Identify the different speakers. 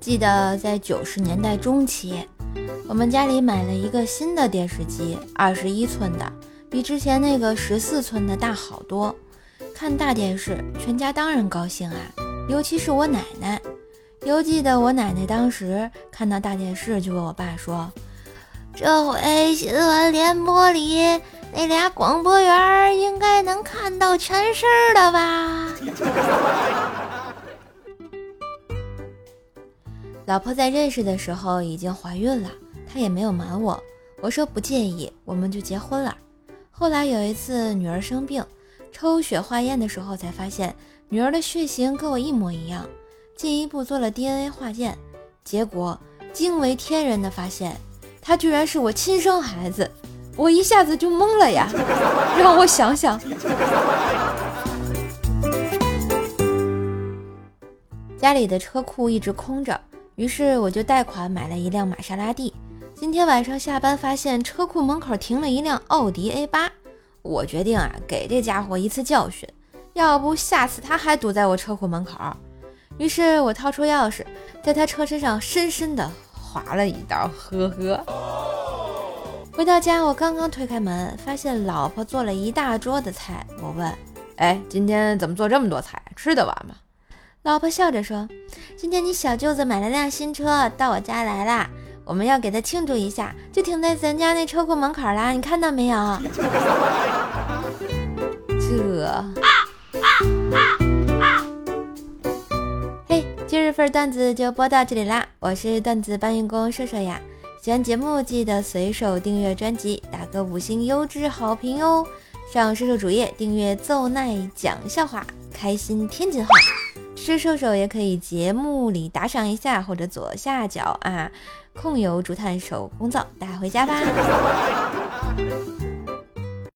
Speaker 1: 记得在九十年代中期，我们家里买了一个新的电视机，二十一寸的，比之前那个十四寸的大好多。看大电视，全家当然高兴啊，尤其是我奶奶。犹记得我奶奶当时看到大电视，就问我爸说：“这回新闻联播里那俩广播员应该能看到全身的吧？”老婆在认识的时候已经怀孕了，她也没有瞒我。我说不介意，我们就结婚了。后来有一次女儿生病，抽血化验的时候才发现女儿的血型跟我一模一样。进一步做了 DNA 化验，结果惊为天人的发现，他居然是我亲生孩子，我一下子就懵了呀！让我想想，家里的车库一直空着，于是我就贷款买了一辆玛莎拉蒂。今天晚上下班发现车库门口停了一辆奥迪 A 八，我决定啊，给这家伙一次教训，要不下次他还堵在我车库门口。于是我掏出钥匙，在他车身上深深的划了一刀，呵呵。回到家，我刚刚推开门，发现老婆做了一大桌的菜。我问：“哎，今天怎么做这么多菜？吃得完吗？”老婆笑着说：“今天你小舅子买了辆新车到我家来啦，我们要给他庆祝一下，就停在咱家那车库门口啦。你看到没有？” 这。嘿今日份段子就播到这里啦，我是段子搬运工射射呀。喜欢节目记得随手订阅专辑，打个五星优质好评哟。上射手主页订阅奏奈讲笑话，开心天津话。吃射手也可以节目里打赏一下，或者左下角啊，控油竹炭手工皂带回家吧。